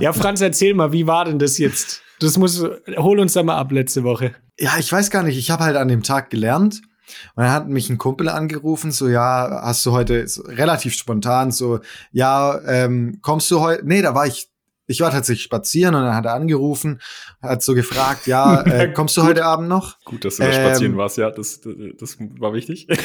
Ja, Franz, erzähl mal, wie war denn das jetzt? Das muss, hol uns da mal ab letzte Woche. Ja, ich weiß gar nicht. Ich habe halt an dem Tag gelernt. Und dann hat mich ein Kumpel angerufen, so, ja, hast du heute so, relativ spontan so, ja, ähm, kommst du heute? Nee, da war ich, ich war tatsächlich spazieren und dann hat er angerufen, hat so gefragt, ja, äh, kommst du heute Abend noch? Gut, dass du da Ähm, spazieren warst, ja, das, das, das war wichtig.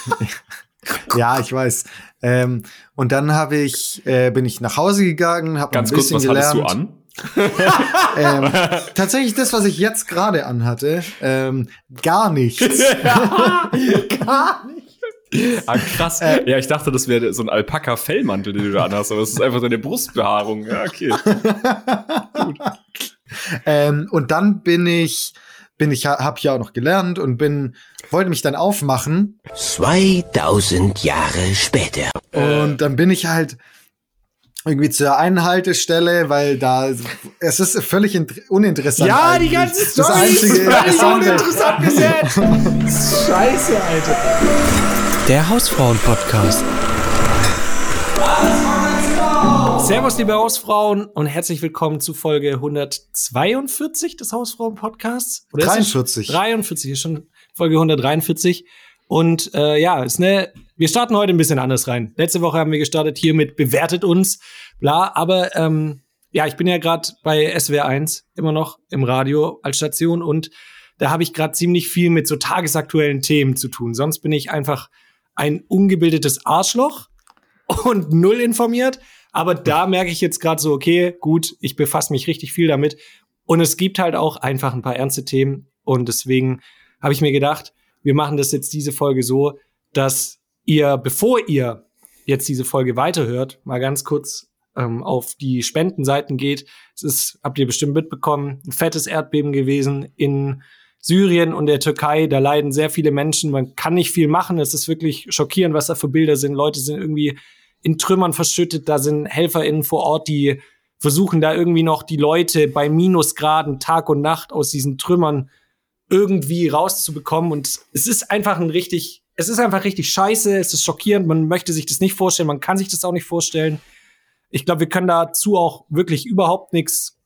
Ja, ich weiß. Ähm, und dann habe ich, äh, bin ich nach Hause gegangen, habe ein Ganz kurz, bisschen was gelernt. hattest du an? Ähm, tatsächlich das, was ich jetzt gerade anhatte, ähm, gar nichts. gar nichts. Ah, krass. Äh. ja, ich dachte, das wäre so ein Alpaka-Fellmantel, den du da anhast, aber es ist einfach deine Brustbehaarung. Ja, okay. Ähm, und dann bin ich, bin ich, habe ja auch noch gelernt und bin, wollte mich dann aufmachen 2000 Jahre später. und dann bin ich halt irgendwie zur Einhaltestelle, weil da es ist völlig int- uninteressant. Ja, die eigentlich. ganze Das Story einzige ist völlig uninteressant gesetzt. Scheiße, Alter. Der Hausfrauen-Podcast. Servus, liebe Hausfrauen und herzlich willkommen zu Folge 142 des Hausfrauen-Podcasts. Oder ist es 43. 43 ist schon Folge 143. Und äh, ja, ist ne, wir starten heute ein bisschen anders rein. Letzte Woche haben wir gestartet hier mit bewertet uns, bla. Aber ähm, ja, ich bin ja gerade bei SWR 1 immer noch im Radio als Station und da habe ich gerade ziemlich viel mit so tagesaktuellen Themen zu tun. Sonst bin ich einfach ein ungebildetes Arschloch und null informiert. Aber da merke ich jetzt gerade so, okay, gut, ich befasse mich richtig viel damit. Und es gibt halt auch einfach ein paar ernste Themen. Und deswegen habe ich mir gedacht, wir machen das jetzt diese Folge so, dass ihr, bevor ihr jetzt diese Folge weiterhört, mal ganz kurz ähm, auf die Spendenseiten geht. Es ist, habt ihr bestimmt mitbekommen, ein fettes Erdbeben gewesen in Syrien und der Türkei. Da leiden sehr viele Menschen. Man kann nicht viel machen. Es ist wirklich schockierend, was da für Bilder sind. Leute sind irgendwie in Trümmern verschüttet. Da sind HelferInnen vor Ort, die versuchen da irgendwie noch die Leute bei Minusgraden Tag und Nacht aus diesen Trümmern irgendwie rauszubekommen. Und es ist einfach ein richtig, es ist einfach richtig scheiße. Es ist schockierend. Man möchte sich das nicht vorstellen. Man kann sich das auch nicht vorstellen. Ich glaube, wir können dazu auch wirklich überhaupt nichts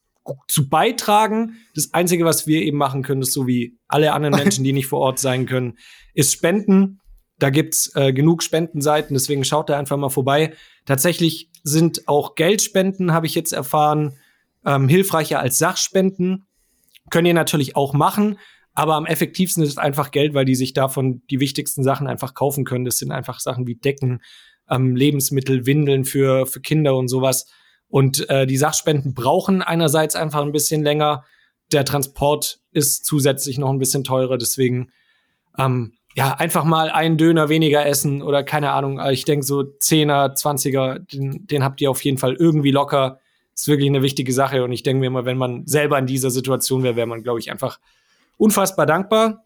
zu beitragen. Das Einzige, was wir eben machen können, ist so wie alle anderen Menschen, die nicht vor Ort sein können, ist spenden. Da gibt's äh, genug Spendenseiten, deswegen schaut da einfach mal vorbei. Tatsächlich sind auch Geldspenden, habe ich jetzt erfahren, ähm, hilfreicher als Sachspenden. Können ihr natürlich auch machen, aber am effektivsten ist einfach Geld, weil die sich davon die wichtigsten Sachen einfach kaufen können. Das sind einfach Sachen wie Decken, ähm, Lebensmittel, Windeln für, für Kinder und sowas. Und äh, die Sachspenden brauchen einerseits einfach ein bisschen länger. Der Transport ist zusätzlich noch ein bisschen teurer, deswegen ähm, ja, einfach mal einen Döner weniger essen oder keine Ahnung. Ich denke, so 10er, 20er, den, den habt ihr auf jeden Fall irgendwie locker. Ist wirklich eine wichtige Sache. Und ich denke mir immer, wenn man selber in dieser Situation wäre, wäre man, glaube ich, einfach unfassbar dankbar.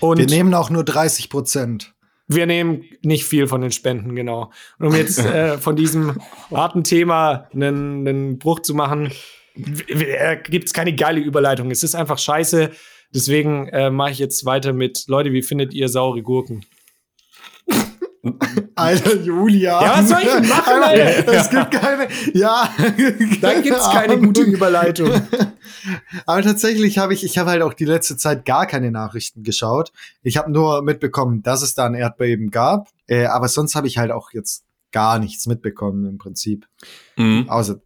Und Wir nehmen auch nur 30 Prozent. wir nehmen nicht viel von den Spenden, genau. Und um jetzt äh, von diesem harten Thema einen, einen Bruch zu machen, gibt es keine geile Überleitung. Es ist einfach scheiße. Deswegen äh, mache ich jetzt weiter mit, Leute, wie findet ihr saure Gurken? Alter, Julia. Ja, was soll ich denn machen, Alter? Es gibt keine, ja. Da gibt's keine gute Überleitung. Aber tatsächlich habe ich, ich habe halt auch die letzte Zeit gar keine Nachrichten geschaut. Ich habe nur mitbekommen, dass es da ein Erdbeben gab. Äh, aber sonst habe ich halt auch jetzt gar nichts mitbekommen im Prinzip. Mhm. Außer,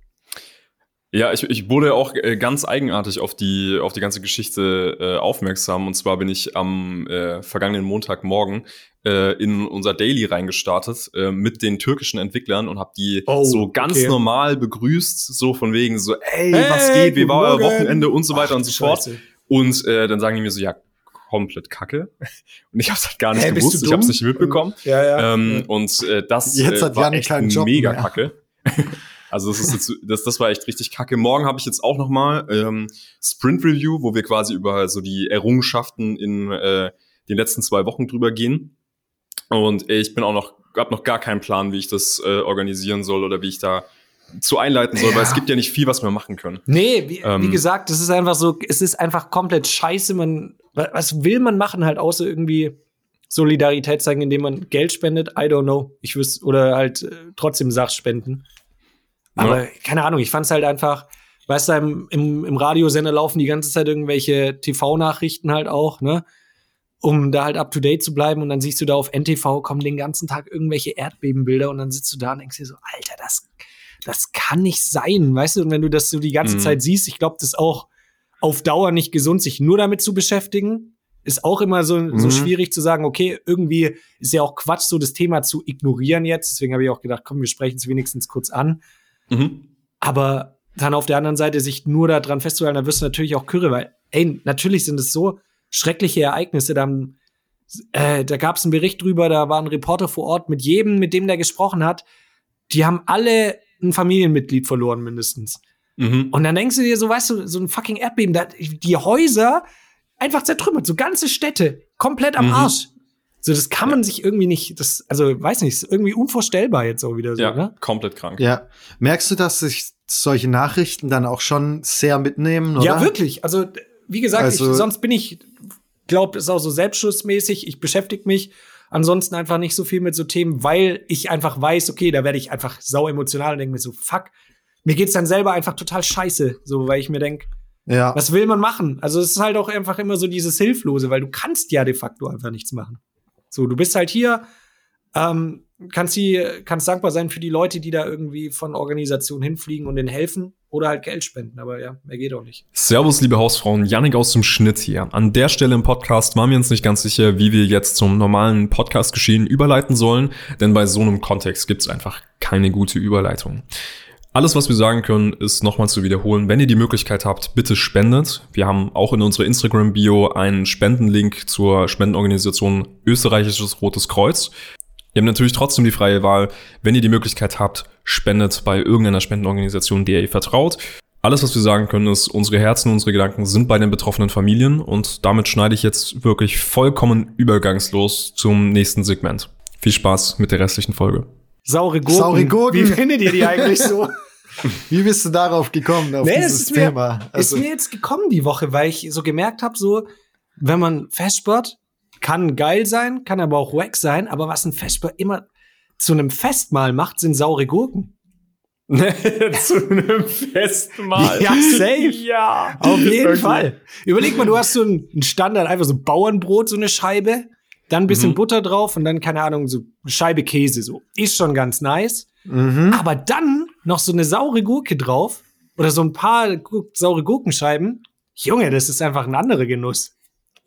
Ja, ich, ich wurde auch äh, ganz eigenartig auf die, auf die ganze Geschichte äh, aufmerksam. Und zwar bin ich am äh, vergangenen Montagmorgen äh, in unser Daily reingestartet äh, mit den türkischen Entwicklern und habe die Oh, so ganz okay. normal begrüßt, so von wegen so, ey, Hey, was geht, wie war euer. Wochenende und so weiter und so fort. Scheiße. Und äh, dann sagen die mir so, ja, komplett kacke. Und ich habe halt gar nicht bist gewusst, ich habe dumm? nicht mitbekommen. Ja, ja. Ähm, und äh, das Jetzt äh, hat war Jan echt mega mehr. kacke. Also das ist jetzt, das, das war echt richtig kacke. Morgen habe ich jetzt auch noch mal ähm, Sprint Review, wo wir quasi über so die Errungenschaften in äh, den letzten zwei Wochen drüber gehen. Und ich bin auch noch, hab noch gar keinen Plan, wie ich das äh, organisieren soll oder wie ich da zu einleiten soll, weil es gibt ja nicht viel, was wir machen können. Nee, wie, wie Ähm. gesagt, es ist einfach so, es ist einfach komplett scheiße. Man, wa- was will man machen halt außer irgendwie Solidarität zeigen, indem man Geld spendet? I don't know. Ich wüsste, oder halt äh, trotzdem Sachspenden. Aber keine Ahnung, ich fand's halt einfach, weißt du, im, im, im Radiosender laufen die ganze Zeit irgendwelche TV-Nachrichten halt auch, ne? Um da halt up to date zu bleiben und dann siehst du da auf NTV kommen den ganzen Tag irgendwelche Erdbebenbilder und dann sitzt du da und denkst dir so, Alter, das, das kann nicht sein, weißt du? Und wenn du das so die ganze Mhm. Zeit siehst, ich glaube, das ist auch auf Dauer nicht gesund, sich nur damit zu beschäftigen. Ist auch immer so, so Mhm. schwierig zu sagen, okay, irgendwie ist ja auch Quatsch, so das Thema zu ignorieren jetzt. Deswegen habe ich auch gedacht, komm, wir sprechen es wenigstens kurz an. Mhm. Aber dann auf der anderen Seite sich nur daran festzuhalten, da wirst du natürlich auch Kürre, weil, ey, natürlich sind es so schreckliche Ereignisse. Da, haben- äh, da gab es einen Bericht drüber, da war ein Reporter vor Ort mit jedem, mit dem der gesprochen hat. Die haben alle ein Familienmitglied verloren, mindestens. Mhm. Und dann denkst du dir so, weißt du, so ein fucking Erdbeben, da, die Häuser einfach zertrümmert, so ganze Städte, komplett am Mhm. Arsch. So, das kann man sich irgendwie nicht, das, also, weiß nicht, ist irgendwie unvorstellbar jetzt auch wieder so, Ja, ne? komplett krank. Ja. Merkst du, dass sich solche Nachrichten dann auch schon sehr mitnehmen, oder? Ja, wirklich. Also, wie gesagt, Also- ich, sonst bin ich, glaube, ist auch so selbstschussmäßig. Ich beschäftige mich ansonsten einfach nicht so viel mit so Themen, weil ich einfach weiß, okay, da werde ich einfach sau emotional und denke mir so, fuck. Mir geht's dann selber einfach total scheiße, so, weil ich mir denk, Ja. was will man machen? Also, es ist halt auch einfach immer so dieses Hilflose, weil du kannst ja de facto einfach nichts machen. So, du bist halt hier, ähm, kannst die, kannst dankbar sein für die Leute, die da irgendwie von Organisationen hinfliegen und denen helfen oder halt Geld spenden. Aber ja, mehr geht auch nicht. Servus, liebe Hausfrauen, Yannick aus dem Schnitt hier. An der Stelle im Podcast waren wir uns nicht ganz sicher, wie wir jetzt zum normalen Podcast-Geschehen überleiten sollen, denn bei so einem Kontext gibt's einfach keine gute Überleitung. Alles, was wir sagen können, ist nochmal zu wiederholen. Wenn ihr die Möglichkeit habt, bitte spendet. Wir haben auch in unserer Instagram-Bio einen Spendenlink zur Spendenorganisation Österreichisches Rotes Kreuz. Ihr habt natürlich trotzdem die freie Wahl, wenn ihr die Möglichkeit habt, spendet bei irgendeiner Spendenorganisation, der ihr vertraut. Alles, was wir sagen können, ist, unsere Herzen, unsere Gedanken sind bei den betroffenen Familien und damit schneide ich jetzt wirklich vollkommen übergangslos zum nächsten Segment. Viel Spaß mit der restlichen Folge. Saure Gurken. Saure Gurken. Wie findet ihr die eigentlich so? Wie bist du darauf gekommen, auf Nee, das dieses ist mir- Thema? Also, ist mir jetzt gekommen die Woche, weil ich so gemerkt habe, so, wenn man Vesper kann geil sein, kann aber auch wack sein, aber was ein Vesper immer zu einem Festmahl macht, sind saure Gurken. Zu einem Festmahl. Ja, safe. Ja. Auf jeden Okay. Fall. Überleg mal, du hast so ein Standard, einfach so Bauernbrot, so eine Scheibe, dann ein bisschen Mhm. Butter drauf und dann, keine Ahnung, so eine Scheibe Käse, so. Ist schon ganz nice. mhm. Aber dann noch so eine saure Gurke drauf oder so ein paar saure Gurkenscheiben. Junge, das ist einfach ein anderer Genuss.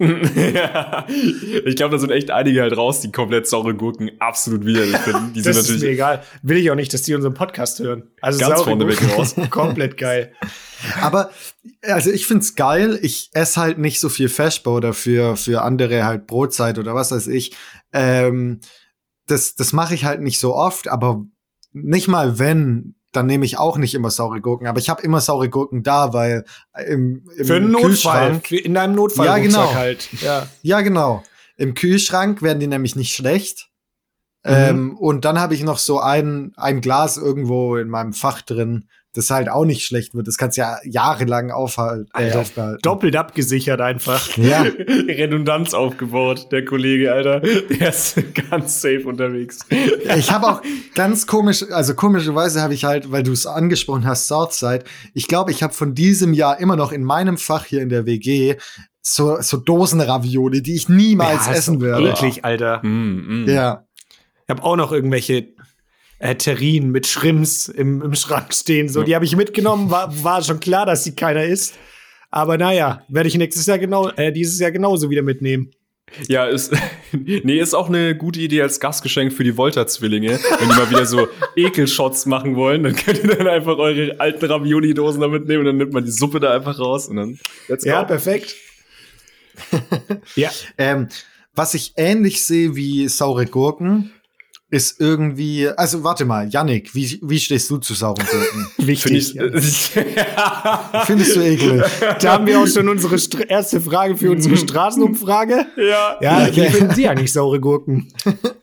Ja. Ich glaube, da sind echt einige halt raus, die komplett saure Gurken absolut widerlich finden. Die Das sind ist mir natürlich egal. Will ich auch nicht, dass die unseren Podcast hören. Also Ganz saure vorneweg Gurken raus. Komplett geil. Aber also ich find's geil. Ich esse halt nicht so viel Feschbar oder für für andere halt Brotzeit oder was weiß ich. Ähm, das das mache ich halt nicht so oft, aber nicht mal wenn, dann nehme ich auch nicht immer saure Gurken. Aber ich habe immer saure Gurken da, weil im, im Für einen Notfall. In deinem Notfall Ja, genau. halt. Ja. Ja, genau. Im Kühlschrank werden die nämlich nicht schlecht. Mhm. Ähm, und dann habe ich noch so ein, ein Glas irgendwo in meinem Fach drin, das halt auch nicht schlecht wird. Das kannst du ja jahrelang aufhalten. Äh, Alter, aufbehalten. Doppelt abgesichert einfach. Ja. Redundanz aufgebaut, der Kollege, Alter. Der ist ganz safe unterwegs. Ich habe auch ganz komisch, also komischerweise habe ich halt, weil du es angesprochen hast, Southside. Ich glaube, ich habe von diesem Jahr immer noch in meinem Fach hier in der WG so, so Dosenravioli, die ich niemals Ja, essen werde. Eklig, Alter. Mm, mm. Ja. Ich habe auch noch irgendwelche äh, Terrinen mit Shrimps im, im Schrank stehen. So, die habe ich mitgenommen. War, war schon klar, dass sie keiner isst. Aber naja, werde ich nächstes Jahr genau, äh, dieses Jahr genauso wieder mitnehmen. Ja, ist, nee, ist auch eine gute Idee als Gastgeschenk für die Volta-Zwillinge. Wenn die mal wieder so Ekelshots machen wollen, dann könnt ihr dann einfach eure alten Ravioli-Dosen da mitnehmen und dann nimmt man die Suppe da einfach raus und dann let's Ja, go. perfekt. ja, Ähm, was ich ähnlich sehe wie saure Gurken, ist irgendwie, also warte mal, Yannick, wie, wie stehst du zu sauren Gurken? Finde wichtig. ich, ja. Findest du eklig? Da haben wir auch schon unsere Str erste Frage für unsere Straßenumfrage. ja. Ja, Okay. wie finden Sie eigentlich saure Gurken?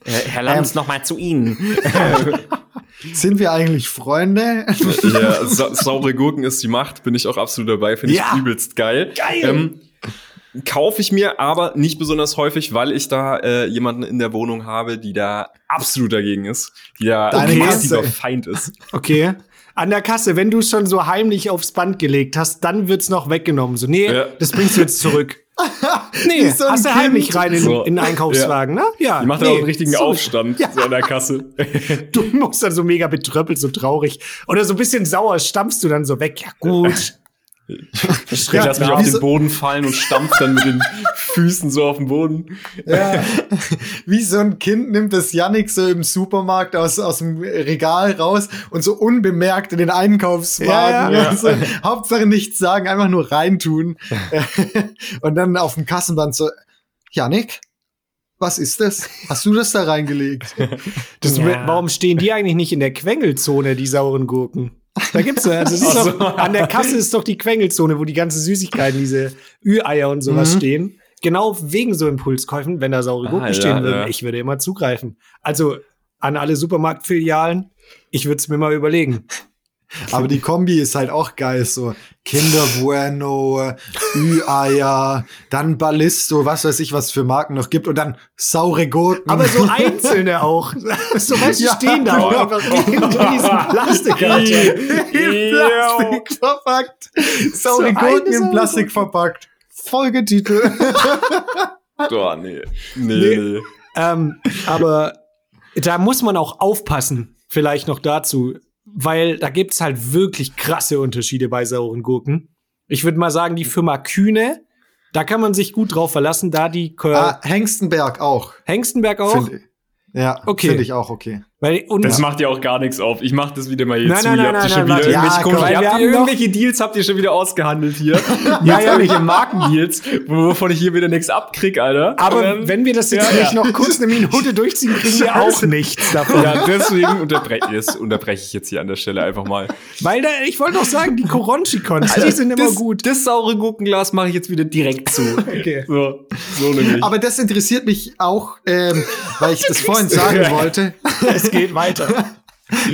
Herr Lanz, noch mal zu Ihnen. Sind wir eigentlich Freunde? Ja, sa saure Gurken ist die Macht, bin ich auch absolut dabei, finde Ja. ich übelst geil. Geil. Ähm, Kaufe ich mir aber nicht besonders häufig, weil ich da äh, jemanden in der Wohnung habe, die da absolut dagegen ist, die da ein massiver Feind ist. Okay. an der Kasse, wenn du es schon so heimlich aufs Band gelegt hast, dann wird's noch weggenommen. So, nee, Ja. das bringst du jetzt zurück. nee, so hast du heimlich rein in, So. in den Einkaufswagen, ne? Ja. Die macht nee, ja auch einen richtigen zurück. Aufstand so an der Kasse. Du musst dann so mega betröppelt, so traurig. Oder so ein bisschen sauer stampfst du dann so weg. Ja, gut. Ich lass mich auf den so- Boden fallen und stampf dann mit den Füßen so auf den Boden. Ja. Wie so ein Kind nimmt das Yannick so im Supermarkt aus, aus dem Regal raus und so unbemerkt in den Einkaufswagen. Ja, ja. So, Hauptsache nichts sagen, einfach nur reintun. und dann auf dem Kassenband so, Yannick, was ist das? Hast du das da reingelegt? Das, Ja. Warum stehen die eigentlich nicht in der Quengelzone, die sauren Gurken? Da gibt's ja, das ist doch, an der Kasse ist doch die Quengelzone, wo die ganzen Süßigkeiten, diese Ü-Eier und sowas Mhm. stehen. Genau wegen so Impulskäufen, wenn da saure Gurken Ah, ja, stehen würden. ja. Ich würde immer zugreifen. Also an alle Supermarktfilialen, ich würde es mir mal überlegen. Aber die Kombi ist halt auch geil, so Kinder Bueno, Ü-Eier, dann Ballisto, was weiß ich, was für Marken noch gibt und dann saure Gurken. Aber so einzelne auch. So weißt du, Ja. stehen da auch einfach in diesen Plastikkarton. in Plastik verpackt. Saure So Gurken in Plastik verpackt. Folgetitel. Nee. Nee, Nee. nee. Ähm, aber da muss man auch aufpassen, vielleicht noch dazu, weil da gibt's halt wirklich krasse Unterschiede bei sauren Gurken. Ich würde mal sagen, die Firma Kühne, da kann man sich gut drauf verlassen, da die ah, Hengstenberg auch. Hengstenberg auch. Find, ja, Okay. finde ich auch okay. Weil, und Das macht ja auch gar nichts auf. Ich mach das wieder mal hier Nein, zu. nein, ihr nein, habt nein, ihr schon nein, wieder irgendwelche Ja, komm, ihr habt irgendwelche Deals habt ihr schon wieder ausgehandelt hier. Ja, ja, ja. irgendwelche Markendeals, wovon ich hier wieder nichts abkrieg, Alter. aber dann- wenn wir das jetzt Ja, nicht ja. noch kurz eine Minute durchziehen, kriegen wir auch nichts davon. ja, deswegen unterbreche das unterbreche ich jetzt hier an der Stelle einfach mal. Weil da, ich wollte noch sagen, die Koronchikons, die sind immer das, gut. Das saure Gurkenglas mache ich jetzt wieder direkt zu. Okay. So, so nämlich. Aber das interessiert mich auch, ähm, weil ich das vorhin sagen wollte. Es geht weiter.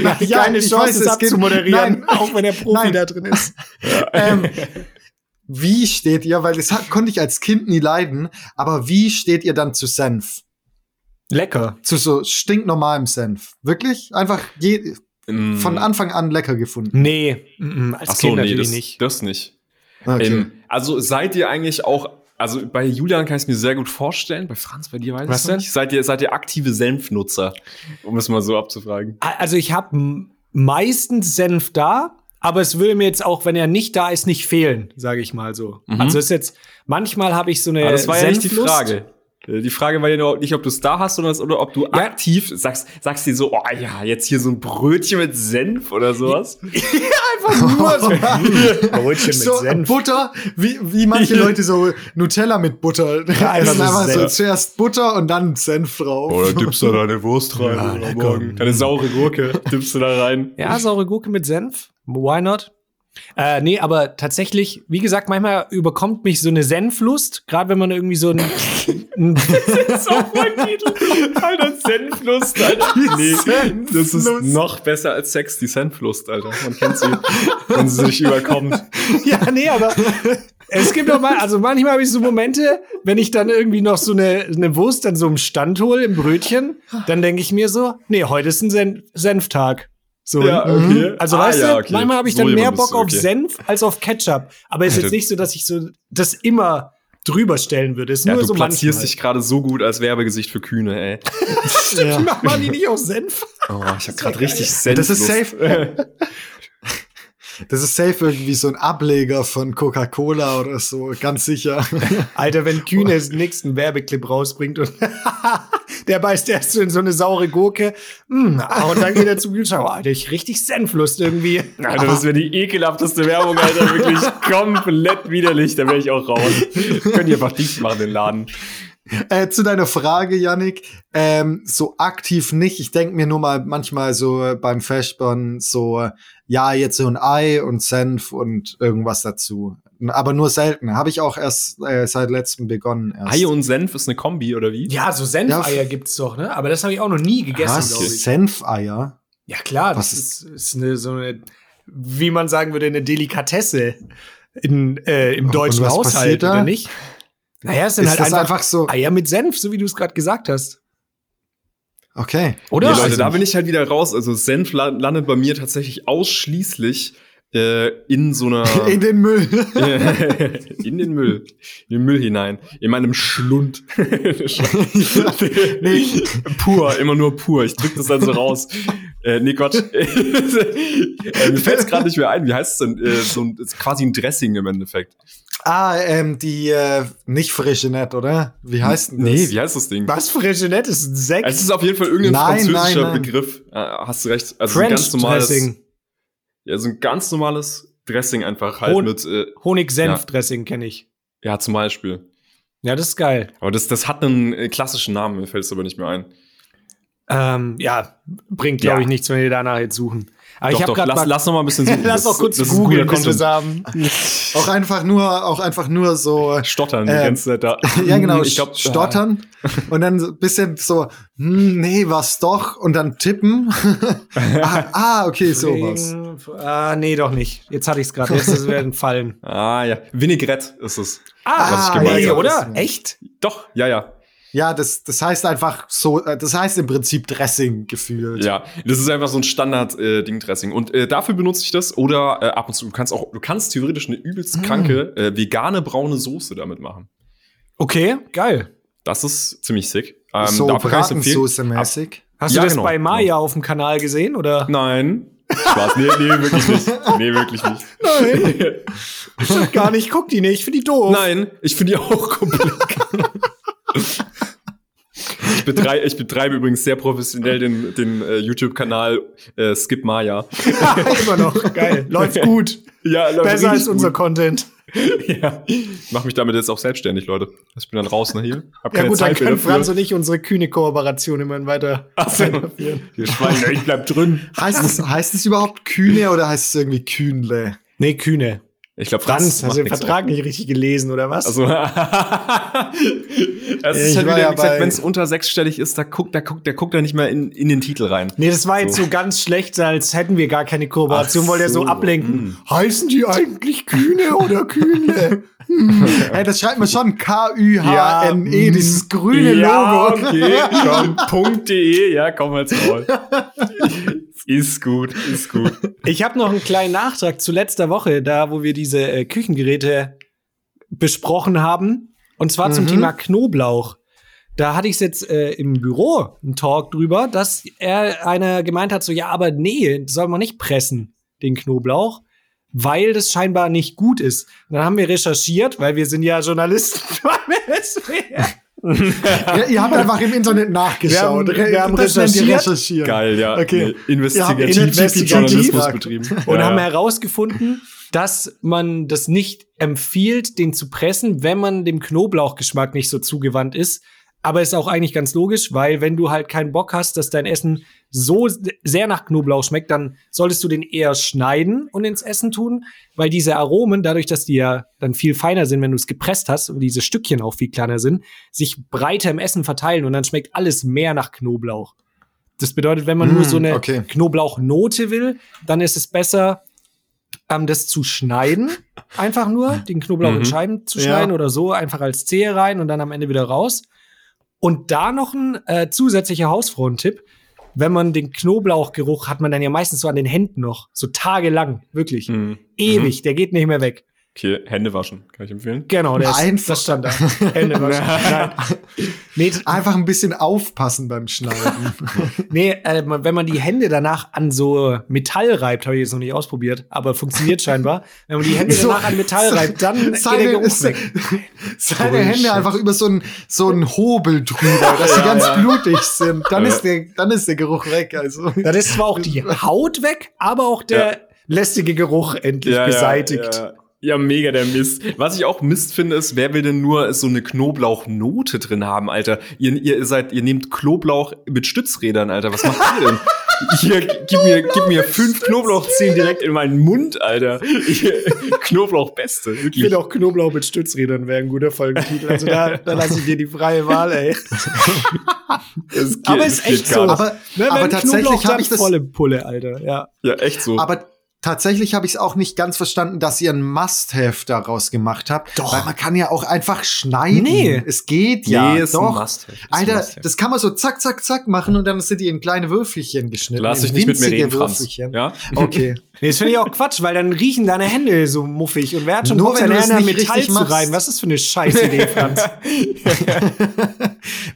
Ja, Ja, keine ich Chance, weiß, es abzumoderieren, Nein. auch wenn der Profi Nein. da drin ist. ähm, wie steht ihr, weil das hat, konnte ich als Kind nie leiden, aber wie steht ihr dann zu Senf? Lecker. Zu so stinknormalem Senf? Wirklich? Einfach je, Mm. von Anfang an lecker gefunden. Nee, mm, als Ach so, Kind nee, natürlich das nicht. Das nicht. Okay. Ähm, also seid ihr eigentlich auch, also bei Julian kann ich es mir sehr gut vorstellen, bei Franz, bei dir weiß Was ich denn? nicht. Seid ihr, seid ihr aktive Senfnutzer? Um es mal so abzufragen. Also ich habe meistens Senf da, aber es würde mir jetzt auch, wenn er nicht da ist, nicht fehlen, sage ich mal so. Mhm. Also ist jetzt, manchmal habe ich so eine Aber das war ja nicht die. Frage. Äh, Die Frage war ja nur nicht, ob du es da hast oder, oder ob du aktiv sagst, sagst dir so, oh ja, jetzt hier so ein Brötchen mit Senf oder sowas. Einfach nur so. Brötchen mit so Senf. Butter, wie, wie manche Leute so Nutella mit Butter. einfach Essen so einfach so zuerst Butter und dann Senf drauf. dippst du da deine Wurst rein Ah, oder morgen. Deine saure Gurke dippst du da rein. Ja, saure Gurke mit Senf. Why not? Äh, nee, aber tatsächlich, wie gesagt, manchmal überkommt mich so eine Senflust, gerade wenn man irgendwie so ein, Das ist auch mein Titel. Alter, Senflust, Alter. Nee, das ist noch besser als Sex, die Senflust, Alter. Man kennt sie, wenn sie sich überkommt. Ja, nee, aber es gibt auch mal, also manchmal habe ich so Momente, wenn ich dann irgendwie noch so eine, eine Wurst an so einem Stand hole im Brötchen, dann denke ich mir so, nee, heute ist ein Sen Senftag. So. Ja, okay. Also Ah, weißt ja, du, okay. manchmal habe ich So dann mehr Bock du, auf okay. Senf als auf Ketchup. Aber ist jetzt nicht so, dass ich so das immer drüber stellen würde. Ist Ja, nur du so platzierst manchmal. dich gerade so gut als Werbegesicht für Kühne, ey. Ja. Machen die nicht auf Senf? Oh, ich habe gerade richtig Das Senflust. ist safe. Das ist safe irgendwie so ein Ableger von Coca-Cola oder so, ganz sicher. Alter, wenn Kühne den nächsten Werbeclip rausbringt und der beißt erst so in so eine saure Gurke mm, und dann geht er zum Kühlschrank. Oh, ich richtig Senflust irgendwie. Alter, das wäre die ekelhafteste Werbung, Alter. Wirklich komplett widerlich. Da wäre ich auch raus. Könnt ihr einfach dicht machen, den Laden. Äh, zu deiner Frage, Yannick, ähm, so aktiv nicht. Ich denke mir nur mal manchmal so äh, beim Fashburn so, äh, ja, jetzt so ein Ei und Senf und irgendwas dazu. Aber nur selten. Habe ich auch erst äh, seit letztem begonnen. Erst. Ei und Senf ist eine Kombi, oder wie? Ja, so Senfeier gibt's doch, ne? Aber das habe ich auch noch nie gegessen, Was? glaube ich. Senfeier? Ja, klar, Was das ist, ist eine, so eine, wie man sagen würde, eine Delikatesse in, äh, im deutschen was Haushalt, oder nicht? Naja, es sind Ist halt einfach, einfach so? Eier mit Senf, so wie du es gerade gesagt hast. Okay. Oder? Ja, Leute, Also da bin ich halt wieder raus. Also Senf la- landet bei mir tatsächlich ausschließlich äh, in so einer In den Müll. in den Müll, in den Müll hinein, in meinem Schlund. nee, pur, immer nur pur. Ich drück das dann so raus. Äh, nee, Gott. äh, mir fällt es gerade nicht mehr ein. Wie heißt es denn? Äh, so ein, ist quasi ein Dressing im Endeffekt. ah, ähm, die äh, nicht frische Nett, oder? Wie heißt denn das? Nee, wie heißt das Ding? Was frische Nett ist ein Sekt. Es ist auf jeden Fall irgendein Nein, französischer nein, nein. Begriff. Äh, hast du recht. Also ein French ganz normales, Dressing. Ja, so ein ganz normales Dressing einfach halt Hon- mit, äh, Honig-Senf-Dressing kenne ich. ja, zum Beispiel. Ja, das ist geil. Aber das, das hat einen äh, klassischen Namen, mir fällt es aber nicht mehr ein. Ähm, ja, bringt, glaube Ja. ich, nichts, wenn wir danach jetzt suchen. Aber doch, ich habe doch, gerade lass, mal. lass noch mal ein bisschen suchen. lass doch kurz das googeln, bis wir haben. Auch einfach nur, auch einfach nur so, Stottern die Ähm, ganze Zeit da. ja genau, ich glaub, stottern und dann ein bisschen so, hm, nee, was doch und dann tippen. ah, ah, okay, sowas. Ah, nee, doch nicht. Jetzt hatte ich es gerade. Jetzt ist es werden fallen. Ah, ja. Vinaigrette ist es. Ah, Was ich gemeint nee, oder? Echt? Doch, ja, ja. Ja, das, das heißt einfach so, äh, das heißt im Prinzip Dressing gefühlt. Ja, das ist einfach so ein Standard-Ding-Dressing. und äh, dafür benutze ich das. Oder äh, ab und zu, du kannst auch, du kannst theoretisch eine übelst kranke äh, vegane braune Soße damit machen. Okay, geil. Das ist ziemlich sick. Ähm, so. Bratensoße-mäßig. Hast Ja, du das genau, bei Maya auf dem Kanal gesehen, oder? Nein. Spaß. Nee, nee, wirklich nicht. Nee, wirklich nicht. Nein. Gar nicht, guck die nicht, ich finde die doof. Nein, ich finde die auch komplett. ich, betreibe, ich betreibe übrigens sehr professionell den, den äh, YouTube-Kanal äh, Skip Maya. Immer noch, geil. Läuft gut. Ja, läuft Besser als richtig unser gut. Content. Ja. Ich mach mich damit jetzt auch selbstständig, Leute. Ich bin dann raus, ne, hier. Hab Ja keine gut, dann Zeit mehr können dafür. Franz und ich unsere kühne Kooperation immer weiter so. weiterführen. Wir schweigen, ich bleib drin. Heißt es, heißt es überhaupt Kühne oder heißt es irgendwie Kühnle? Nee, kühne. Ich glaube, Franz, hast du den Vertrag nicht richtig gelesen, oder was? Also, das ist Ich halt wieder, ja gesagt, wenn es unter sechsstellig ist, da guckt, da guckt, der guckt da nicht mehr in, in den Titel rein. Nee, das war jetzt So. so, ganz schlecht, als hätten wir gar keine Kooperation, wollte er so so, ablenken. Heißen die eigentlich Kühne oder Kühne? Hey, das schreibt man schon K-Ü-H-N-E, Ja, dieses grüne ja, Logo. okay, komm, Punkt.de, ja, komm als Maul. Ist gut, ist gut. Ich habe noch einen kleinen Nachtrag zu letzter Woche, da wo wir diese äh, Küchengeräte besprochen haben. Und zwar zum Mhm. Thema Knoblauch. Da hatte ich jetzt äh, im Büro einen Talk drüber, dass er einer gemeint hat, so ja, aber nee, soll man nicht pressen, den Knoblauch, weil das scheinbar nicht gut ist. Und dann haben wir recherchiert, weil wir sind ja Journalisten. Ja, ihr habt einfach im Internet nachgeschaut. Wir haben- wir haben recherchiert. recherchieren. Geil, ja. Okay. Investigativ, investigativ betrieben. und ja, haben ja. herausgefunden, dass man das nicht empfiehlt, den zu pressen, wenn man dem Knoblauchgeschmack nicht so zugewandt ist. Aber ist auch eigentlich ganz logisch, weil wenn du halt keinen Bock hast, dass dein Essen so sehr nach Knoblauch schmeckt, dann solltest du den eher schneiden und ins Essen tun, weil diese Aromen, dadurch, dass die ja dann viel feiner sind, wenn du es gepresst hast und diese Stückchen auch viel kleiner sind, sich breiter im Essen verteilen und dann schmeckt alles mehr nach Knoblauch. Das bedeutet, wenn man nur Mm, so eine okay. Knoblauchnote will, dann ist es besser, ähm, das zu schneiden. Einfach nur, den Knoblauch in Mhm. Scheiben zu Ja. schneiden oder so, einfach als Zehe rein und dann am Ende wieder raus. Und da noch ein äh, zusätzlicher Hausfrauentipp. Wenn man den Knoblauchgeruch hat man dann ja meistens so an den Händen noch, so tagelang, wirklich. Mhm. Ewig, der geht nicht mehr weg. Okay, Hände waschen, kann ich empfehlen. Genau, der ist, Einfach- das stand da. Hände waschen. Nein. Nee, Einfach ein bisschen aufpassen beim Schneiden. Nee, äh, wenn man die Hände danach an so Metall reibt, habe ich jetzt noch nicht ausprobiert, aber funktioniert scheinbar. Wenn man die Hände So- danach an Metall reibt, dann geht der seine, Geruch weg. seine. Hände einfach über so einen so einen Hobel drüber, dass sie ganz blutig sind. Dann, Ja. ist der, dann ist der Geruch weg. Also. Dann ist zwar auch die Haut weg, aber auch der lästige Geruch endlich beseitigt. Ja, mega der Mist. Was ich auch Mist finde, ist, wer will denn nur so eine Knoblauchnote drin haben, Alter? Ihr, ihr seid, ihr nehmt Knoblauch mit Stützrädern, Alter. Was macht ihr denn? Hier, gib mir, gib mir fünf Knoblauchzehen direkt in meinen Mund, Alter. Hier, Knoblauch Beste, Ich finde auch Knoblauch mit Stützrädern wäre ein guter Folgentitel. Also da, da lasse ich dir die freie Wahl, ey. Es geht- Aber es ist echt so. Aber, Ne, aber tatsächlich Knoblauch, habe ich das. volle Pulle, Alter. Ja. Ja, echt so. Aber tatsächlich habe ich es auch nicht ganz verstanden, dass ihr ein Must-Have daraus gemacht habt. Doch. Weil man kann ja auch einfach schneiden. Nee. Es geht ja. Nee, ist ein doch. Must-have. Ist ein Alter, Must-have. das kann man so zack, zack, zack machen und dann sind die in kleine Würfelchen geschnitten. Lass dich nicht mit mir reden, Franz. Würfelchen. Ja? Okay. Nee, das finde ich auch Quatsch, weil dann riechen deine Hände so muffig. Und wer hat schon Nur Bock, wenn seine Hände Metall zu reiben? Was ist das für eine Scheißidee, Franz?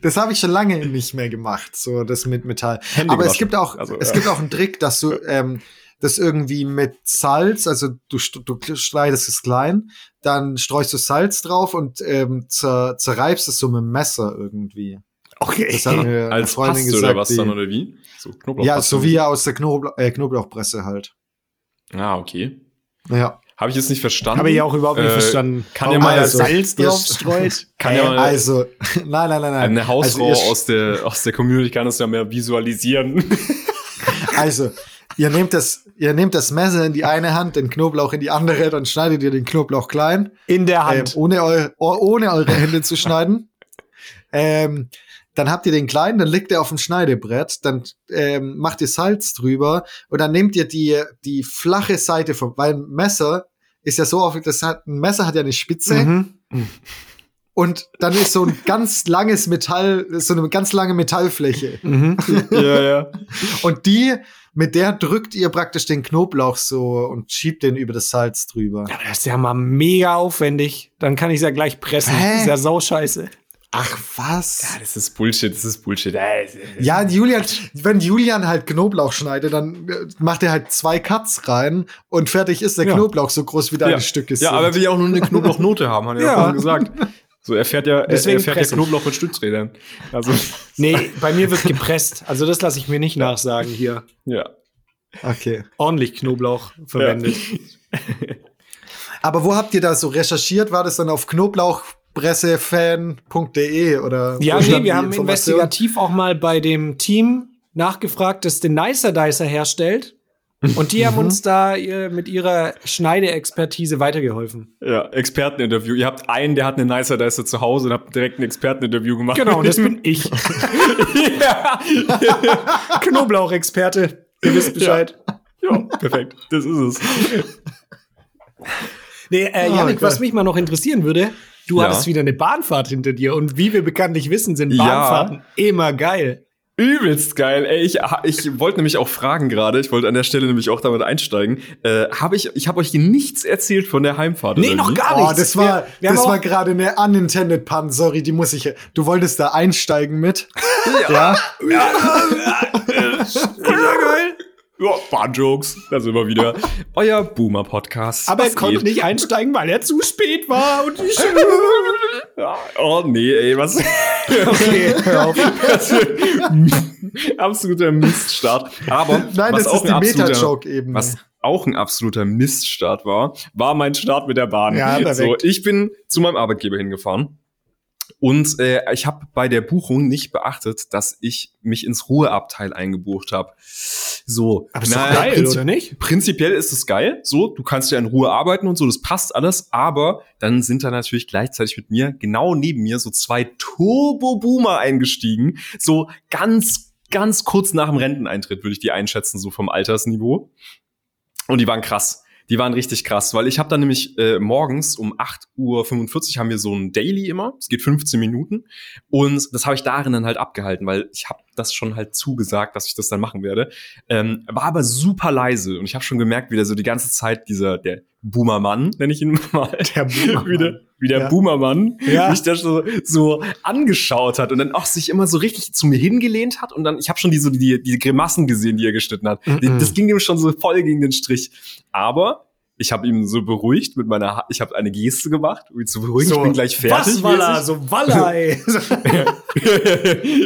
das habe ich schon lange nicht mehr gemacht, so das mit Metall. Hände Aber es gibt auch, Also, es ja. gibt auch einen Trick, dass du ähm, das irgendwie mit Salz, also du, du schneidest es klein, dann streust du Salz drauf und ähm, zer, zerreibst es so mit dem Messer irgendwie. Okay. Das hat mir Als Freundin gesagt. oder was die, dann, oder wie? So Knoblauch. ja, so wie aus der Knobla äh, Knoblauchpresse halt. Ah, okay. Ja. Habe ich jetzt nicht verstanden. Habe ich auch überhaupt nicht Äh, verstanden. kann ja mal man also- Salz drauf streut. Kann ja mal Also, nein, nein, nein, nein. eine Hausfrau also, aus, der, aus der Community kann das ja mehr visualisieren. also, ihr nehmt das, ihr nehmt das Messer in die eine Hand, den Knoblauch in die andere, dann schneidet ihr den Knoblauch klein. In der ähm, Hand. ohne, eu oh- ohne eure Hände zu schneiden. Ähm, dann habt ihr den kleinen, dann legt er auf dem Schneidebrett, dann ähm, macht ihr Salz drüber und dann nehmt ihr die, die flache Seite vom, weil ein Messer ist ja so auf, das hat, ein Messer hat ja eine Spitze Mhm. und dann ist so ein ganz langes Metall, so eine ganz lange Metallfläche Mhm. ja, ja. und die, mit der drückt ihr praktisch den Knoblauch so und schiebt den über das Salz drüber. Ja, das ist ja mal mega aufwendig. Dann kann ich es ja gleich pressen. Hä? Das ist ja sauscheiße. Ach was? Ja, das ist Bullshit, das ist Bullshit. Ja, Julian, wenn Julian halt Knoblauch schneidet, dann äh, macht er halt zwei Cuts rein und fertig ist der Ja. Knoblauch so groß wie deine ja. Stücke sind. Ja, aber er will ja auch nur eine Knoblauchnote haben, hat er Ja. ja vorhin gesagt. So, er fährt ja, er, Deswegen er fährt ja. Knoblauch mit Stützrädern. Also, Nee, bei mir wird gepresst. Also das lasse ich mir nicht nachsagen hier. ja. okay. Ordentlich Knoblauch verwendet. Aber wo habt ihr da so recherchiert? War das dann auf knoblauchpressefan.de oder? Ja, nee, wir haben investigativ auch mal bei dem Team nachgefragt, das den Nicer Dicer herstellt. Und die haben Mhm. uns da äh, mit ihrer Schneideexpertise weitergeholfen. Ja, Experteninterview. Ihr habt einen, der hat eine Nicer Dicer zu Hause und habt direkt ein Experteninterview gemacht. Genau, das bin ich. ja. Knoblauchexperte. Ihr wisst Bescheid. ja, perfekt. Das ist es. Nee, äh, Oh, Janik, geil. was mich mal noch interessieren würde, du Ja. hattest wieder eine Bahnfahrt hinter dir und wie wir bekanntlich wissen, sind Ja. Bahnfahrten immer geil. Übelst geil. Ey, ich, ich wollte nämlich auch fragen gerade, ich wollte an der Stelle nämlich auch damit einsteigen. Äh, hab ich ich habe euch nichts erzählt von der Heimfahrt. Nee, oder noch gar Oh, nichts. das war, Wir- wir das war gerade eine unintended pun. Sorry, die muss ich. Du wolltest da einsteigen mit. ja. Ja, Bahnjokes. Da sind wir wieder. Euer Boomer-Podcast. Aber er konnte nicht einsteigen, weil er zu spät war und ich. Ja, Oh nee, ey, was? Okay, hör auf. absoluter Miststart. Aber Nein, was das auch ist ein die Meta-Joke-Ebene. Was auch ein absoluter Miststart war, war mein Start mit der Bahn. Ja, perfekt. so, ich bin zu meinem Arbeitgeber hingefahren und äh, ich habe bei der Buchung nicht beachtet, dass ich mich ins Ruheabteil eingebucht habe. So, Aber ist na, geil, prinzip- oder nicht? Prinzipiell ist es geil, so, du kannst ja in Ruhe arbeiten und so, das passt alles, aber dann sind da natürlich gleichzeitig mit mir, genau neben mir, so zwei Turbo-Boomer eingestiegen, so ganz, ganz kurz nach dem Renteneintritt würde ich die einschätzen, so vom Altersniveau. Und die waren krass. Die waren richtig krass, weil ich habe dann nämlich äh, morgens um 8.45 Uhr haben wir so ein Daily immer. Es geht 15 Minuten. Und das habe ich darin dann halt abgehalten, weil ich habe das schon halt zugesagt, dass ich das dann machen werde. Ähm, war aber super leise und ich habe schon gemerkt, wie der so die ganze Zeit dieser, der Boomermann, nenne ich ihn mal, Der Boomermann. wie der, wie der Ja. Boomermann, Ja. mich da so, so angeschaut hat und dann auch sich immer so richtig zu mir hingelehnt hat und dann, ich habe schon die, so die, die Grimassen gesehen, die er geschnitten hat. Die, Mhm. das ging ihm schon so voll gegen den Strich. Aber ich habe ihn so beruhigt mit meiner, ha ich habe eine Geste gemacht, um ihn zu beruhigen. ich bin gleich fertig. Was, Walla? So Walla, ey.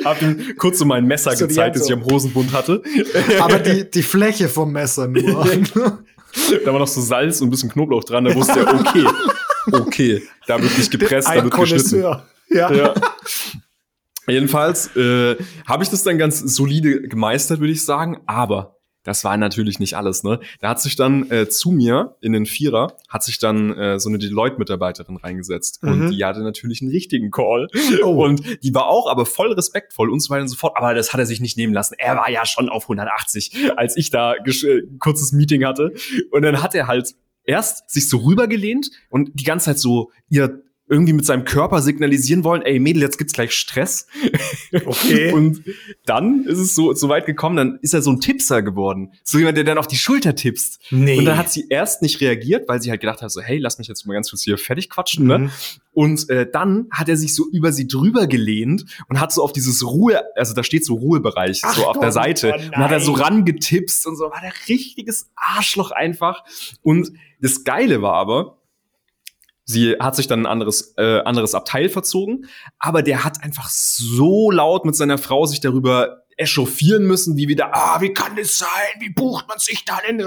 hab ihm kurz so mein Messer So gezeigt, das ich so. am Hosenbund hatte. Aber die, die Fläche vom Messer nur. Da war noch so Salz und ein bisschen Knoblauch dran. Da wusste er, okay, okay, da wird nicht gepresst, da wird geschnitten. Ja. Ja. Jedenfalls äh, habe ich das dann ganz solide gemeistert, würde ich sagen. Aber das war natürlich nicht alles, ne? Da hat sich dann äh, zu mir in den Vierer, hat sich dann äh, so eine Deloitte-Mitarbeiterin reingesetzt. Und Mhm. die hatte natürlich einen richtigen Call. Oh. Und die war auch aber voll respektvoll und so weiter und so fort. Aber das hat er sich nicht nehmen lassen. Er war ja schon auf 180, als ich da äh, kurzes Meeting hatte. Und dann hat er halt erst sich so rübergelehnt und die ganze Zeit so ihr irgendwie mit seinem Körper signalisieren wollen, ey Mädel, jetzt gibt's gleich Stress. Okay. Und dann ist es so, so weit gekommen, dann ist er so ein Tipser geworden. So jemand, der dann auf die Schulter tippst. Nee. Und dann hat sie erst nicht reagiert, weil sie halt gedacht hat, so, hey, lass mich jetzt mal ganz kurz hier fertig quatschen, ne? Mhm. Und äh, dann hat er sich so über sie drüber gelehnt und hat so auf dieses Ruhe, also da steht so Ruhebereich, Ach so auf der Gott, Seite. oh und hat er so rangetipst und so, war der richtiges Arschloch einfach. Und das Geile war aber, Sie hat sich dann ein anderes, äh, anderes Abteil verzogen, aber der hat einfach so laut mit seiner Frau sich darüber echauffieren müssen, wie wieder, ah, wie kann das sein? Wie bucht man sich da einen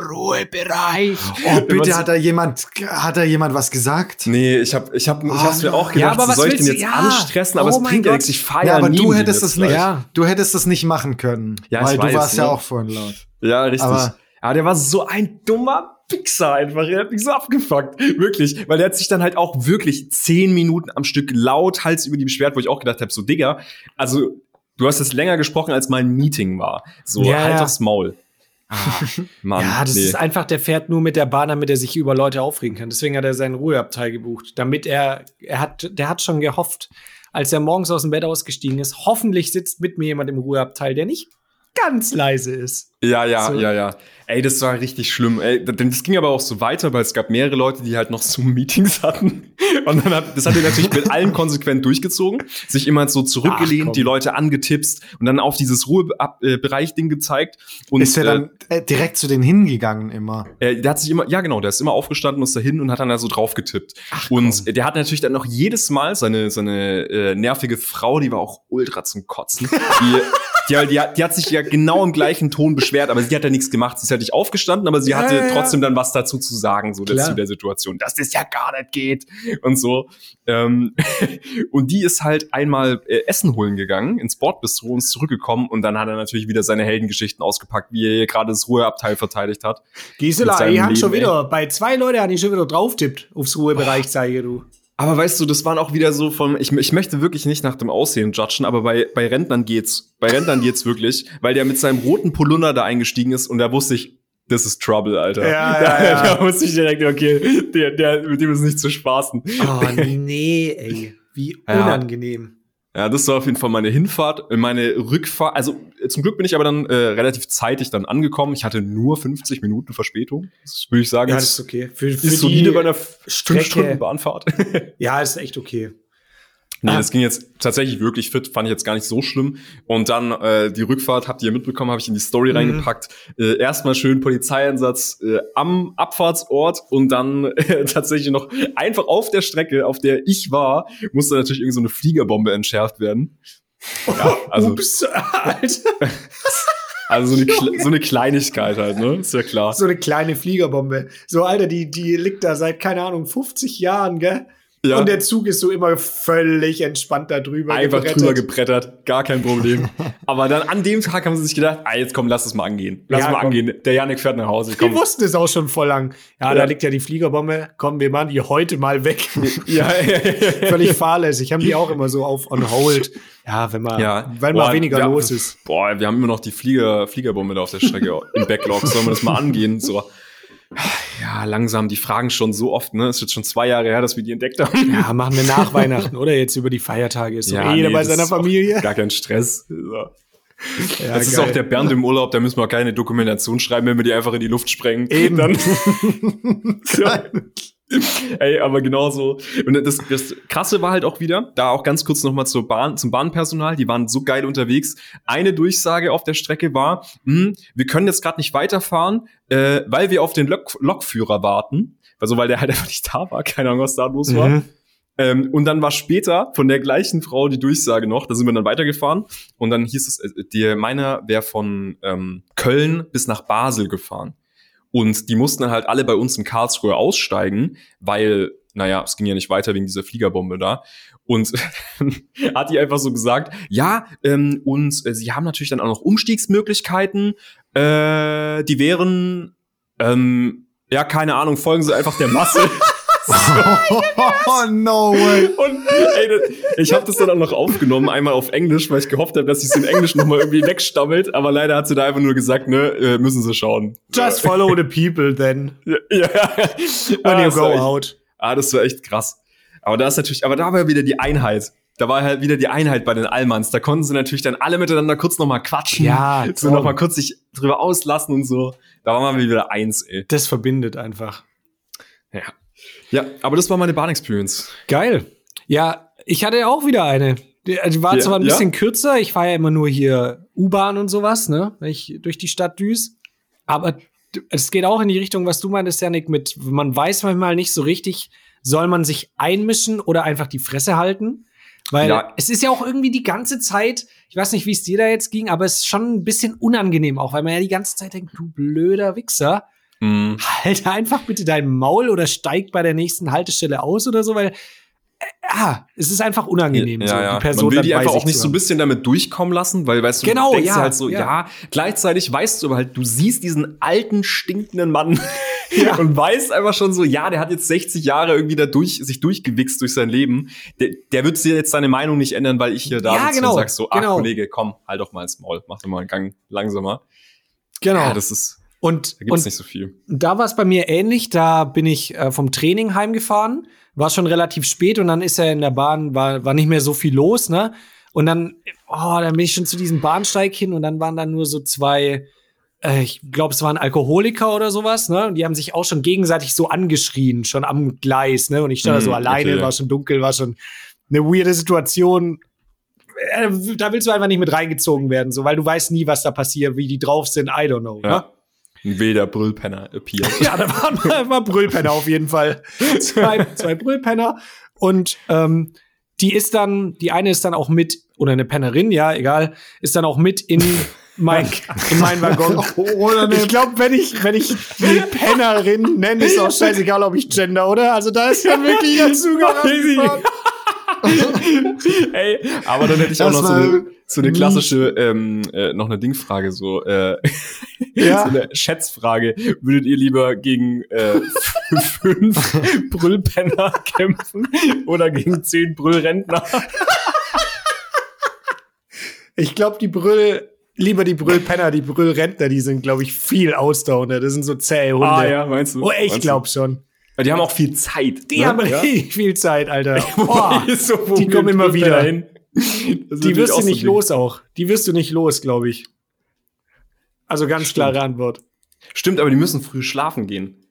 Ruhebereich? Oh, bitte, hat da jemand, hat da jemand was gesagt? Nee, ich hab, ich hab, ich Oh, hab's mir auch nein. gedacht, Ja, aber was soll ich den willst jetzt du- ja. anstressen, aber Oh es bringt ja nichts, ich fahre Ja, aber du den hättest das nicht. Ja. du hättest das nicht machen können. Ja, ich weil du weiß, warst ja ne? auch vorhin laut. Ja, richtig. Aber- ja, der war so ein dummer Pixar einfach. Er hat mich so abgefuckt. Wirklich. Weil der hat sich dann halt auch wirklich zehn Minuten am Stück laut Hals über die beschwert, wo ich auch gedacht habe, so Digga, also du hast jetzt länger gesprochen, als mein Meeting war. So, Ja, halt ja. das Maul. Ah, Mann, Ja, das nee. ist einfach, der fährt nur mit der Bahn, damit er sich über Leute aufregen kann. Deswegen hat er seinen Ruheabteil gebucht. Damit er, er hat, der hat schon gehofft, als er morgens aus dem Bett ausgestiegen ist, hoffentlich sitzt mit mir jemand im Ruheabteil, der nicht ganz leise ist. Ja, ja, So. ja, ja. Ey, das war richtig schlimm. Ey, denn das ging aber auch so weiter, weil es gab mehrere Leute, die halt noch so Meetings hatten. Und dann hat, das hat er natürlich mit allen konsequent durchgezogen, sich immer so Ach, zurückgelehnt, die Leute angetipst und dann auf dieses Ruhebereich-Ding gezeigt. Und ist er dann äh, direkt zu denen hingegangen immer? äh, der hat sich immer, ja genau, der ist immer aufgestanden, ist dahin und hat dann da so drauf getippt. und der hat natürlich dann noch jedes Mal seine, seine äh, nervige Frau, die war auch ultra zum Kotzen. Die, die, die, hat, die hat sich ja genau im gleichen Ton beschwert, aber sie hat ja nichts gemacht. Sie ist ja nicht aufgestanden, aber sie Ja, hatte ja, trotzdem dann was dazu zu sagen, so Klar. zu der Situation, dass das ja gar nicht geht und so. Ähm, und die ist halt einmal äh, Essen holen gegangen, ins Bordbistro und ist zurückgekommen und dann hat er natürlich wieder seine Heldengeschichten ausgepackt, wie er hier gerade das Ruheabteil verteidigt hat. Gisela, ich hab Leben, schon ey. wieder, bei zwei Leuten habe ich schon wieder drauftippt aufs Ruhebereich, zeige du. Aber weißt du, das waren auch wieder so von, ich, ich möchte wirklich nicht nach dem Aussehen judgen, aber bei, bei Rentnern geht's. Bei Rentnern geht's wirklich, weil der mit seinem roten Polunder da eingestiegen ist und da wusste ich, das ist Trouble, Alter. Ja, da, ja, ja. da wusste ich direkt, okay, der, der, mit dem ist nicht zu spaßen. Oh nee, ey. Wie Ja. unangenehm. Ja, das war auf jeden Fall meine Hinfahrt. Meine Rückfahrt, also äh, zum Glück bin ich aber dann äh, relativ zeitig dann angekommen. Ich hatte nur 50 Minuten Verspätung. Das würde ich sagen, Ja, ist, das ist okay. Für, für ist solide bei einer Strecke. 5-Stunden-Bahnfahrt. Ja, ist echt okay. Nee, Ah. das ging jetzt tatsächlich wirklich fit, fand ich jetzt gar nicht so schlimm. Und dann äh, die Rückfahrt, habt ihr mitbekommen, habe ich in die Story Mhm. reingepackt. Äh, erstmal schön Polizeieinsatz äh, am Abfahrtsort und dann äh, tatsächlich noch einfach auf der Strecke, auf der ich war, musste natürlich irgend so eine Fliegerbombe entschärft werden. Ja, also, Ups, Alter. also so, eine, so eine Kleinigkeit halt, ne? Ist ja klar. So eine kleine Fliegerbombe. So, Alter, die, die liegt da seit, keine Ahnung, 50 Jahren, gell? Ja. Und der Zug ist so immer völlig entspannt da drüber. Einfach gebrettert. drüber gebrettert, gar kein Problem. Aber dann an dem Tag haben sie sich gedacht, ah, jetzt komm, lass es mal angehen. Lass Ja, mal komm. angehen. Der Janik fährt nach Hause. Wir Komm. wussten es auch schon voll lang. Ja, Ja. da liegt ja die Fliegerbombe. Komm, wir machen die heute mal weg. Ja, Völlig fahrlässig. Haben die auch immer so auf on hold. Ja, wenn mal, Ja. wenn Boah, mal weniger wir- los ist. Boah, wir haben immer noch die Flieger, Fliegerbombe da auf der Strecke im Backlog. Sollen wir das mal angehen? So. Ja, langsam, die fragen schon so oft, ne? Es ist jetzt schon zwei Jahre her, dass wir die entdeckt haben. Ja, machen wir nach Weihnachten oder jetzt über die Feiertage. Ist doch eh jeder nee, bei seiner ist Familie. Gar kein Stress. So. Ja, das ist geil. auch der Bernd im Urlaub, da müssen wir keine Dokumentation schreiben, wenn wir die einfach in die Luft sprengen. Eben. Dann, ja. Ey, aber genauso. Und das, das Krasse war halt auch wieder, da auch ganz kurz nochmal zur Bahn, zum Bahnpersonal, die waren so geil unterwegs. Eine Durchsage auf der Strecke war, hm, wir können jetzt gerade nicht weiterfahren, äh, weil wir auf den Lok Lokführer warten. Also weil der halt einfach nicht da war, keine Ahnung, was da los war. Mhm. Ähm, und dann war später von der gleichen Frau die Durchsage noch, da sind wir dann weitergefahren und dann hieß es, äh, die, meiner wäre von ähm, Köln bis nach Basel gefahren. Und die mussten dann halt alle bei uns in Karlsruhe aussteigen, weil, naja, es ging ja nicht weiter wegen dieser Fliegerbombe da. Und hat die einfach so gesagt, ja, ähm, und äh, sie haben natürlich dann auch noch Umstiegsmöglichkeiten, Äh, die wären, ähm, ja, keine Ahnung, folgen sie einfach der Masse. oh, no way. Und ey, das- ich habe das dann auch noch aufgenommen, einmal auf Englisch, weil ich gehofft habe, dass sie es in Englisch noch mal irgendwie wegstammelt. Aber leider hat sie da einfach nur gesagt, ne, äh, müssen sie schauen. Just follow the people then, Ja, ja. when Ah, you go echt, out. Ah, das war echt krass. Aber da ist natürlich, aber da war wieder die Einheit. Da war halt wieder die Einheit bei den Allmanns. Da konnten sie natürlich dann alle miteinander kurz noch mal quatschen. Ja, so toll. noch mal kurz sich drüber auslassen und so. Da waren wir wieder eins, ey. Das verbindet einfach. Ja. Ja, aber das war meine Bahn-Experience. Geil. Ja, ich hatte auch wieder eine. Die die war Ja, zwar ein ja? bisschen kürzer, ich fahre ja immer nur hier U-Bahn und sowas, ne, wenn ich durch die Stadt düs. Aber es geht auch in die Richtung, was du meintest, Janik, mit, man weiß manchmal nicht so richtig, soll man sich einmischen oder einfach die Fresse halten? Weil Ja. es ist ja auch irgendwie die ganze Zeit, ich weiß nicht, wie es dir da jetzt ging, aber es ist schon ein bisschen unangenehm auch, weil man ja die ganze Zeit denkt, du blöder Wichser, Mhm. halt einfach bitte dein Maul oder steig bei der nächsten Haltestelle aus oder so, weil äh, ja, es ist einfach unangenehm, Ja, so ja. die Person Man will die einfach sich auch nicht so ein bisschen damit durchkommen lassen, weil, weißt du, Genau, du denkst ja, halt so, ja. ja. gleichzeitig weißt du aber halt, du siehst diesen alten, stinkenden Mann und weißt einfach schon so, ja, der hat jetzt 60 Jahre irgendwie da durch, sich durchgewichst durch sein Leben. Der, der wird dir jetzt seine Meinung nicht ändern, weil ich hier da Ja, genau, und sagst so, ach genau. Kollege, komm, halt doch mal ins Maul, mach doch mal einen Gang langsamer. Genau. Ja, das ist, und da gibt's und nicht so viel. da war es bei mir ähnlich. Da bin ich äh, vom Training heimgefahren, war schon relativ spät und dann ist er in der Bahn, war, war nicht mehr so viel los, ne? Und dann, oh, dann bin ich schon zu diesem Bahnsteig hin und dann waren da nur so zwei, äh, ich glaube, es waren Alkoholiker oder sowas, ne? Und die haben sich auch schon gegenseitig so angeschrien, schon am Gleis, ne? Und ich stand da so Mm, alleine, okay. war schon dunkel, war schon eine weirde Situation. Äh, Da willst du einfach nicht mit reingezogen werden, so, weil du weißt nie, was da passiert, wie die drauf sind, I don't know. Ne? Ja. Ein wilder Brüllpenner appeared. Ja, da waren war Brüllpenner auf jeden Fall. Zwei, zwei Brüllpenner. Und ähm, die ist dann, die eine ist dann auch mit, oder eine Pennerin, ja, egal, ist dann auch mit in mein, in mein Waggon. Oder eine Ich glaube, wenn ich, wenn ich die Pennerin nenne, ist auch scheißegal, ob ich gender, oder? Also da ist dann wirklich dazu gerannt. Ey, aber dann hätte ich auch noch so eine, so eine klassische, ähm, äh, noch eine Dingfrage, so, äh, Ja. so eine Schätzfrage. Würdet ihr lieber gegen äh, fünf Brüllpenner kämpfen oder gegen zehn Brüllrentner? Ich glaube, die Brüll, lieber die Brüllpenner, die Brüllrentner, die sind, glaube ich, viel ausdauernder. Das sind so zähe Hunde. Ah, meinst du? Oh, ich glaube schon. Die haben auch viel Zeit. Die ne? haben Ja? richtig viel Zeit, Alter. Boah, So, die kommen immer wieder. hin. Das die wirst du so nicht Ding. los auch. Die wirst du nicht los, glaube ich. Also ganz klare Antwort. Stimmt, aber die müssen früh schlafen gehen.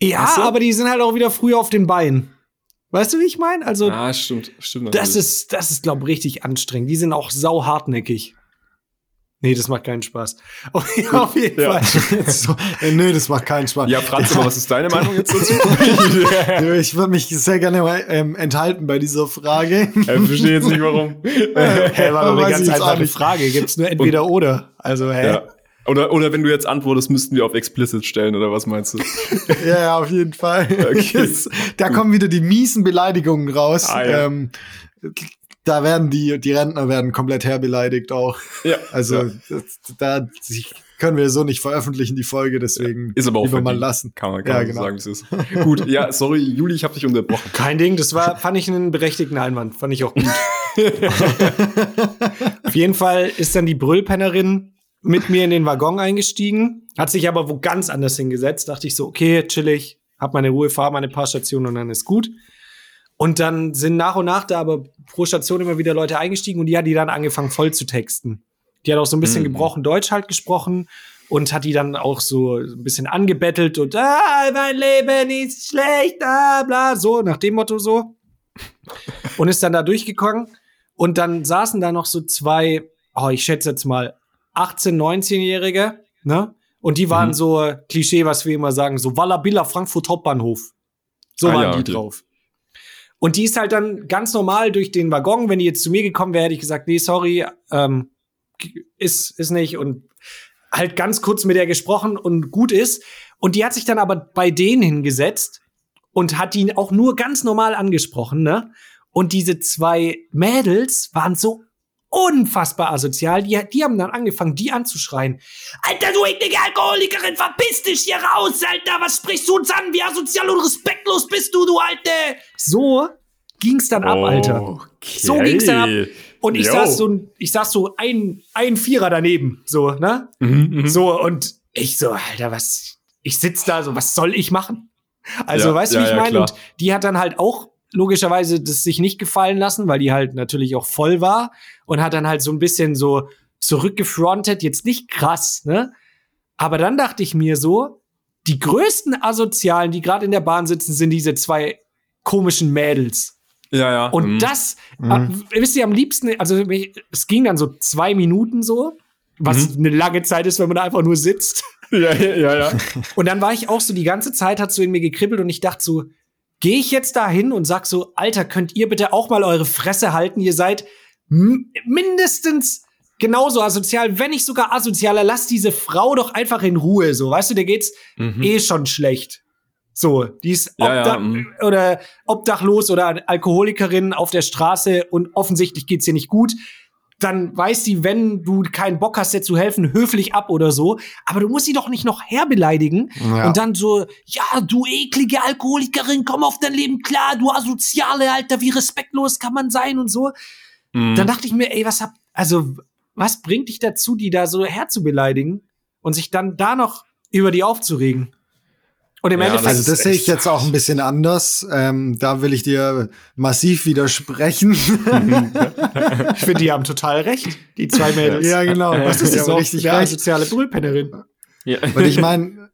Ja, Weißt du? aber die sind halt auch wieder früher auf den Beinen. Weißt du, wie ich meine? Also, Ah, stimmt, stimmt. das natürlich. ist, das ist, glaube ich, richtig anstrengend. Die sind auch sau hartnäckig. Nee, das macht keinen Spaß. Oh, ja, auf jeden Ja. Fall. so, äh, nö, das macht keinen Spaß. Ja, Franz, aber was ist deine Meinung jetzt dazu? Ich würde mich sehr gerne ähm, enthalten bei dieser Frage. Ich verstehe jetzt nicht, warum. Hä, war doch Weiß eine ganz einfache. Frage. Gibt's nur entweder oder. Also, hä? Ja. Oder, oder wenn du jetzt antwortest, müssten wir auf explicit stellen, oder was meinst du? ja, ja, auf jeden Fall. Okay. Da kommen wieder die miesen Beleidigungen raus. Ah, ja. ähm, da werden die, die Rentner werden komplett herbeleidigt auch. Ja. Also ja. das, da können wir so nicht veröffentlichen, die Folge, deswegen ist aber auch lieber mal lassen. Kann man, kann Ja, man genau. sagen, es ist. Gut, ja, sorry, Juli, ich habe dich unterbrochen. Kein Ding, das war, fand ich einen berechtigten Einwand. Fand ich auch gut. Auf jeden Fall ist dann die Brüllpennerin mit mir in den Waggon eingestiegen, hat sich aber wo ganz anders hingesetzt. Dachte ich so, okay, chillig, hab meine Ruhe, fahr meine paar Stationen und dann ist gut. Und dann sind nach und nach da aber pro Station immer wieder Leute eingestiegen und die hat die dann angefangen voll zu texten. Die hat auch so ein bisschen Mhm. gebrochen Deutsch halt gesprochen und hat die dann auch so ein bisschen angebettelt und ah, mein Leben ist schlecht, ah, bla, so nach dem Motto so. Und ist dann da durchgegangen und dann saßen da noch so zwei, oh, ich schätze jetzt mal 18, 19-Jährige, ne? Und die waren Mhm. so Klischee, was wir immer sagen, so Wallabilla Frankfurt Hauptbahnhof. So Ah, waren ja, die drauf. Und die ist halt dann ganz normal durch den Waggon, wenn die jetzt zu mir gekommen wäre, hätte ich gesagt, nee, sorry, ähm, ist, ist nicht. Und halt ganz kurz mit der gesprochen und gut ist. Und die hat sich dann aber bei denen hingesetzt und hat ihn auch nur ganz normal angesprochen, ne? Und diese zwei Mädels waren so unfassbar asozial. Die, die haben dann angefangen, die anzuschreien. Alter, du eklige Alkoholikerin, verpiss dich hier raus, Alter. Was sprichst du uns an? Wie asozial und respektlos bist du, du Alte? So ging's dann ab, Alter. So ging's dann ab. Und ich Yo. saß so, ich saß so ein, ein Vierer daneben, so, ne? Mhm, So, und ich so, Alter, was, ich sitz da so, was soll ich machen? Also, Ja, weißt du, ja, wie ich ja, meine? Und die hat dann halt auch logischerweise das sich nicht gefallen lassen, weil die halt natürlich auch voll war und hat dann halt so ein bisschen so zurückgefrontet, jetzt nicht krass, ne? Aber dann dachte ich mir so, die größten Asozialen, die gerade in der Bahn sitzen, sind diese zwei komischen Mädels. Ja, ja. Und mhm. das, äh, wisst ihr, am liebsten, also es ging dann so zwei Minuten so, was eine lange Zeit ist, wenn man da einfach nur sitzt. Ja, ja, ja. ja. Und dann war ich auch so, die ganze Zeit hat so in mir gekribbelt und ich dachte so, gehe ich jetzt da hin und sag so, Alter, könnt ihr bitte auch mal eure Fresse halten? Ihr seid mindestens genauso asozial, wenn nicht sogar asozialer. Lasst diese Frau doch einfach in Ruhe, so. Weißt du, der geht's eh schon schlecht. So, die ist Mhm. Ja, ja, mhm. oder obdachlos oder Alkoholikerin auf der Straße und offensichtlich geht's ihr nicht gut. Dann weiß sie, wenn du keinen Bock hast, ihr zu helfen, höflich ab oder so. Aber du musst sie doch nicht noch herbeleidigen Ja. und dann so, ja, du eklige Alkoholikerin, komm auf dein Leben klar, du asoziale Alter, wie respektlos kann man sein und so. Mhm. Dann dachte ich mir, ey, was hab, also, was bringt dich dazu, die da so herzubeleidigen und sich dann da noch über die aufzuregen? Und im Ja, Endeffekt, Also das sehe ich jetzt auch ein bisschen anders. Ähm, da will ich dir massiv widersprechen. ich finde, die haben total recht, die zwei Mädels. ja, genau. Das ist haben so richtig eine recht. soziale Brüllpennerin. ja. Und ich meine,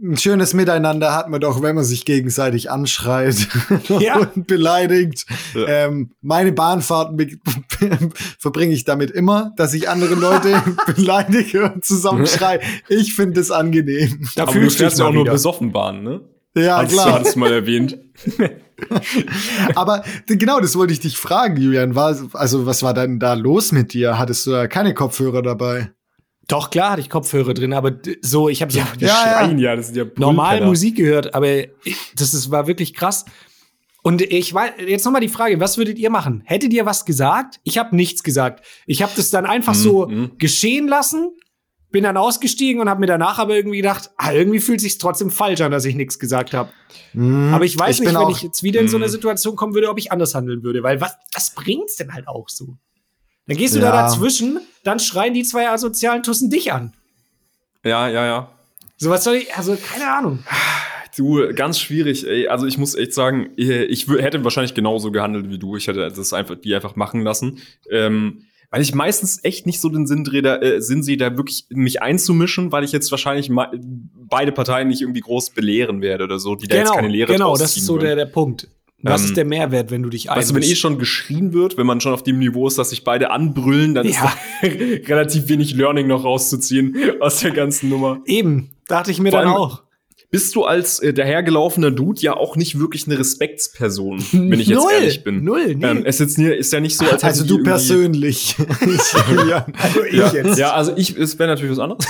ein schönes Miteinander hat man doch, wenn man sich gegenseitig anschreit Ja. und beleidigt. Ja. Ähm, meine Bahnfahrten verbringe ich damit immer, dass ich andere Leute beleidige und zusammenschreie. Ich finde es angenehm. Da Aber du du fährst ja auch nur wieder. besoffen Bahn, ne? Ja, Hast du klar. hattest mal erwähnt. Aber genau, das wollte ich dich fragen, Julian. War, also, was war denn da los mit dir? Hattest du da keine Kopfhörer dabei? Doch, klar hatte ich Kopfhörer drin, aber so, ich habe so Ja, ja. ja, das sind ja normal. Musik gehört, aber ich- das ist, war wirklich krass. Und ich weiß, jetzt noch mal die Frage, was würdet ihr machen? Hättet ihr was gesagt? Ich habe nichts gesagt. Ich habe das dann einfach so mhm. geschehen lassen, bin dann ausgestiegen und habe mir danach aber irgendwie gedacht, ah, irgendwie fühlt sich trotzdem falsch an, dass ich nichts gesagt habe. Aber ich weiß Ich nicht, wenn ich jetzt wieder in so eine Mhm. Situation kommen würde, ob ich anders handeln würde, weil was, was bringt's denn halt auch so? Dann gehst du Ja. da dazwischen, dann schreien die zwei asozialen Tussen dich an. Ja, ja, ja. So was soll ich, also keine Ahnung. Du, ganz schwierig, ey. Also ich muss echt sagen, ich hätte wahrscheinlich genauso gehandelt wie du. Ich hätte das einfach, die einfach machen lassen. Ähm, weil ich meistens echt nicht so den Sinn, drehe, da, äh, Sinn sehe, da wirklich mich einzumischen, weil ich jetzt wahrscheinlich beide Parteien nicht irgendwie groß belehren werde oder so, die da jetzt keine Lehre genau, das ist so der, der Punkt. Was Ähm, ist der Mehrwert, wenn du dich Weißt du, wenn eh einmischst? schon geschrien wird, wenn man schon auf dem Niveau ist, dass sich beide anbrüllen, dann Ja. ist da relativ wenig Learning noch rauszuziehen aus der ganzen Nummer. Eben, dachte ich mir Vor dann auch. Bist du als äh, dahergelaufener Dude ja auch nicht wirklich eine Respektsperson, wenn ich jetzt Null, ehrlich bin. null, nee. Ähm, es ist, nie- ist ja nicht so, als Also du persönlich. Also ich Ja, jetzt. ja, also ich, es wäre natürlich was anderes.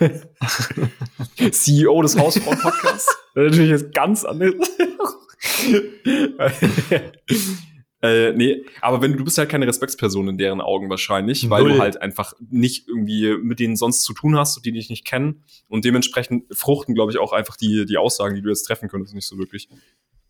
CEO des Hausfrauen-Podcasts. Natürlich jetzt ganz anderes. äh, nee, aber wenn du, bist halt keine Respektsperson in deren Augen wahrscheinlich, weil Null. du halt einfach nicht irgendwie mit denen sonst zu tun hast und die dich nicht kennen. Und dementsprechend fruchten, glaube ich, auch einfach die, die Aussagen, die du jetzt treffen könntest, nicht so wirklich.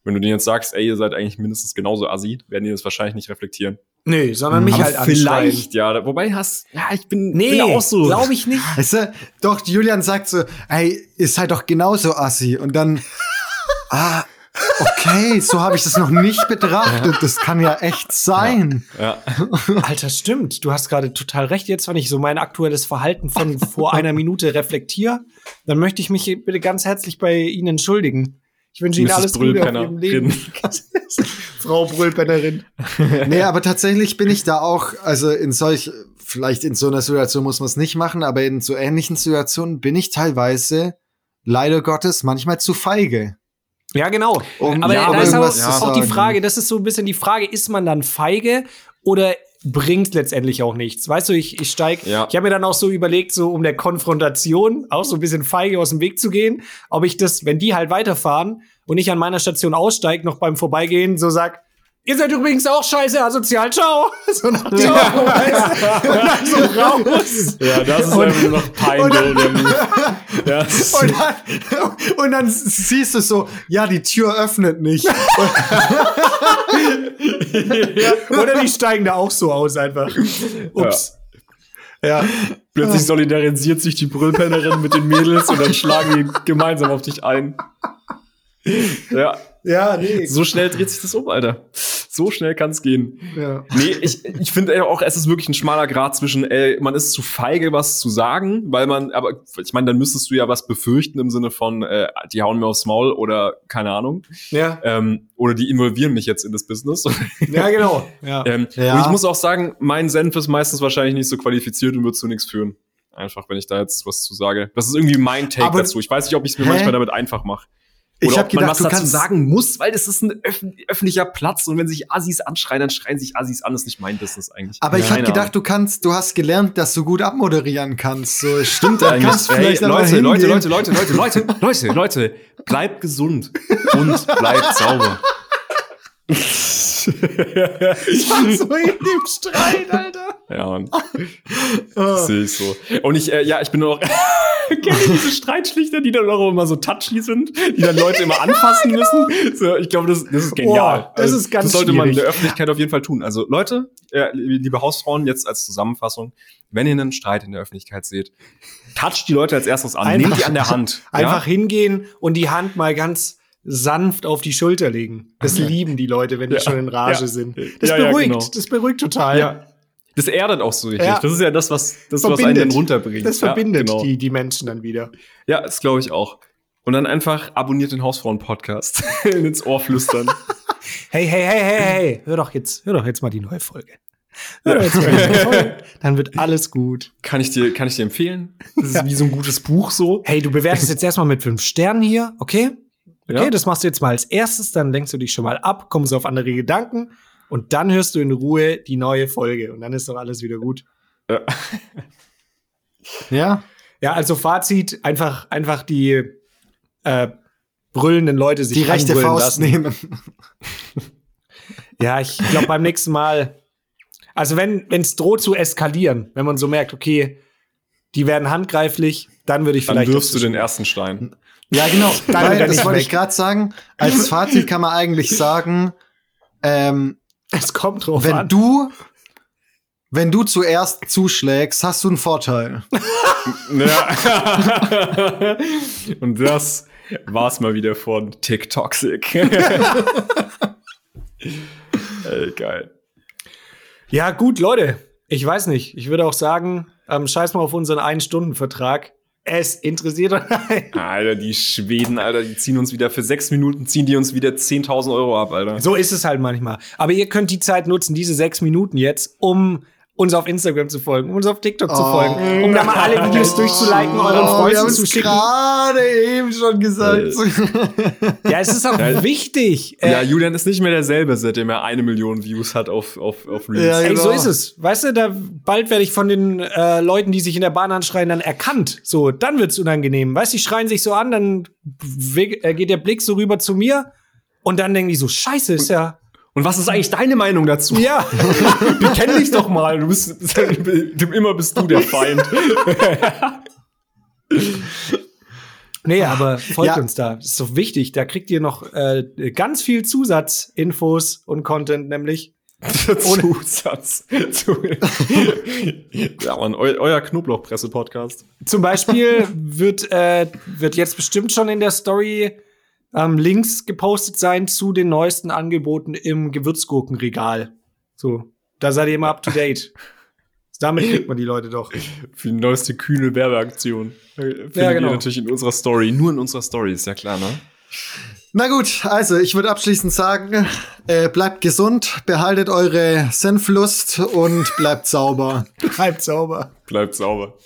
Wenn du denen jetzt sagst, ey, ihr seid eigentlich mindestens genauso assi, werden die das wahrscheinlich nicht reflektieren. Nee, sondern mich Aber halt vielleicht, ja. Wobei hast, ja, ich bin, Nee, bin auch so. glaube ich nicht. Weißt du, doch, Julian sagt so, ey, ihr seid doch genauso assi. Und dann, ah, okay, so habe ich das noch nicht betrachtet. Das kann ja echt sein. Ja. Alter, stimmt. Du hast gerade total recht. Jetzt, wenn ich so mein aktuelles Verhalten von vor einer Minute reflektiere, dann möchte ich mich bitte ganz herzlich bei Ihnen entschuldigen. Ich wünsche Ihnen Mrs. alles Gute auf. Ihrem Leben. Frau Brüllpennerin. Nee, aber tatsächlich bin ich da auch, also in solch, vielleicht in so einer Situation muss man es nicht machen, aber in so ähnlichen Situationen bin ich teilweise, leider Gottes, manchmal zu feige. Ja, genau. Um aber ja, da ist irgendwas zu auch die. Frage, das ist so ein bisschen die Frage, ist man dann feige oder bringt letztendlich auch nichts? Weißt du, ich, ich steig, Ja. ich habe mir dann auch so überlegt, so um der Konfrontation auch so ein bisschen feige aus dem Weg zu gehen, ob ich das, wenn die halt weiterfahren und ich an meiner Station aussteige, noch beim Vorbeigehen so sag, Ihr seid übrigens auch scheiße asozial, ciao. So nach dem weißt du? Und dann so raus. Ja, das ist einfach nur noch peinlich. Move. Das Und dann, und dann siehst du so, ja, die Tür öffnet nicht. Oder die steigen da auch so aus einfach. Ups. Ja. Plötzlich solidarisiert sich die Brüllpennerin mit den Mädels und dann schlagen die gemeinsam auf dich ein. Ja, Ja, nee. so schnell dreht sich das um, Alter. So schnell kann's gehen. Ja. Nee, ich, ich finde ja auch, es ist wirklich ein schmaler Grad zwischen, ey, man ist zu feige, was zu sagen, weil man, aber ich meine, dann müsstest du ja was befürchten im Sinne von, äh, die hauen mir aufs Maul oder keine Ahnung. Ja. Ähm, oder die involvieren mich jetzt in das Business. ja, genau. Ja. ähm, Ja. Und ich muss auch sagen, mein Senf ist meistens wahrscheinlich nicht so qualifiziert und wird zu nichts führen. Einfach, wenn ich da jetzt was zu sage. Das ist irgendwie mein Take Aber- dazu. Ich weiß nicht, ob ich es mir Hä? manchmal damit einfach mache. Ich Oder hab ob man gedacht, was du kannst- sagen muss, weil das ist ein öff öffentlicher Platz und wenn sich Assis anschreien, dann schreien sich Assis an. Das ist nicht mein Business eigentlich. Aber ich Keine habe gedacht, du kannst, du hast gelernt, dass du gut abmoderieren kannst. So, stimmt Ahnung. kannst Hey, Leute, Leute. Leute, Leute, Leute, Leute, Leute, Leute, bleibt gesund und bleibt sauber. So in dem Streit, Alter. Ja, und das sehe ich so. Und ich, äh, ja, ich bin nur noch, kennt ihr diese Streitschlichter, die dann auch immer so touchy sind, die dann Leute immer anfassen müssen? So, ich glaube, das, das ist genial. Boah, das ist ganz Das sollte man in schwierig. der Öffentlichkeit auf jeden Fall tun. Also Leute, äh, liebe Hausfrauen, jetzt als Zusammenfassung, wenn ihr einen Streit in der Öffentlichkeit seht, toucht die Leute als erstes an, Einfach- nehmt die an der Hand. Einfach hingehen und die Hand mal ganz sanft auf die Schulter legen. Das lieben die Leute, wenn die Ja. schon in Rage Ja. sind. Das Ja, ja, beruhigt, genau. das beruhigt total. Ja. Das erdet auch so richtig. Ja. Das ist ja das, was, das, was einen dann runterbringt. Das ja, verbindet genau. die, die Menschen dann wieder. Ja, das glaube ich auch. Und dann einfach abonniert den Hausfrauen-Podcast ins Ohr flüstern. Hey, hey, hey, hey, hey, hör doch jetzt, hör doch jetzt mal die neue Folge. Hör doch jetzt mal die neue Folge. Dann wird alles gut. Kann ich dir, kann ich dir empfehlen? Das ist wie so ein gutes Buch so. Hey, du bewertest jetzt erstmal mit fünf Sternen hier, okay? Okay, Ja. das machst du jetzt mal als erstes, dann lenkst du dich schon mal ab, kommst auf andere Gedanken und dann hörst du in Ruhe die neue Folge und dann ist doch alles wieder gut. Ja. Ja, also Fazit, einfach, einfach die äh, brüllenden Leute sich Die rechte Faust lassen. nehmen. Ja, ich glaube beim nächsten Mal, also wenn es droht zu eskalieren, wenn man so merkt, okay, die werden handgreiflich, dann würde ich Dann vielleicht. wirfst du den ersten Stein. Ja, genau. Renn das wollte weg. ich gerade sagen. Als Fazit kann man eigentlich sagen, ähm, Es kommt drauf wenn an. du, wenn du zuerst zuschlägst, hast du einen Vorteil. Ja. Und das war's mal wieder von TikToxic. Ey, geil. Ja, gut, Leute. Ich weiß nicht. Ich würde auch sagen, ähm, scheiß mal auf unseren Ein-Stunden-Vertrag. Es interessiert euch. Alter, die Schweden, Alter, die ziehen uns wieder für sechs Minuten, ziehen die uns wieder 10.000 Euro ab, Alter. so ist es halt manchmal. Aber ihr könnt die Zeit nutzen, diese sechs Minuten jetzt, um uns auf Instagram zu folgen, um uns auf TikTok zu Oh. folgen, um da mal alle Videos durchzuliken, euren wir Freunden zu schicken. gerade eben schon gesagt. Ja, es ist auch Ja. wichtig. Äh, Ja, Julian ist nicht mehr derselbe, seitdem er eine Million Views hat auf, auf, auf Reels. Ja, Ey, genau. so ist es. Weißt du, da bald werde ich von den äh, Leuten, die sich in der Bahn anschreien, dann erkannt. So, dann wird's unangenehm. Weißt du, die schreien sich so an, dann äh, geht der Blick so rüber zu mir und dann denken die so, Scheiße, ist ja. Und was ist eigentlich deine Meinung dazu? Ja. Kennen dich doch mal. Du bist, immer bist du der Feind. Nee, aber folgt Ja. uns da. Das ist so wichtig. Da kriegt ihr noch äh, ganz viel Zusatzinfos und Content, nämlich. Zusatz. Zu- ja, Mann, eu, euer Knoblauchpresse-Podcast. Zum Beispiel wird, äh, wird jetzt bestimmt schon in der Story ähm, Links gepostet sein zu den neuesten Angeboten im Gewürzgurkenregal. So, da seid ihr immer up to date. Damit kriegt man die Leute doch. Für die neueste kühne Werbeaktion. Findet Ja, genau. ihr natürlich in unserer Story. Nur in unserer Story, ist ja klar, ne? Na gut, also ich würde abschließend sagen, äh, bleibt gesund, behaltet eure Senflust und bleibt sauber. Halb sauber. Bleibt sauber.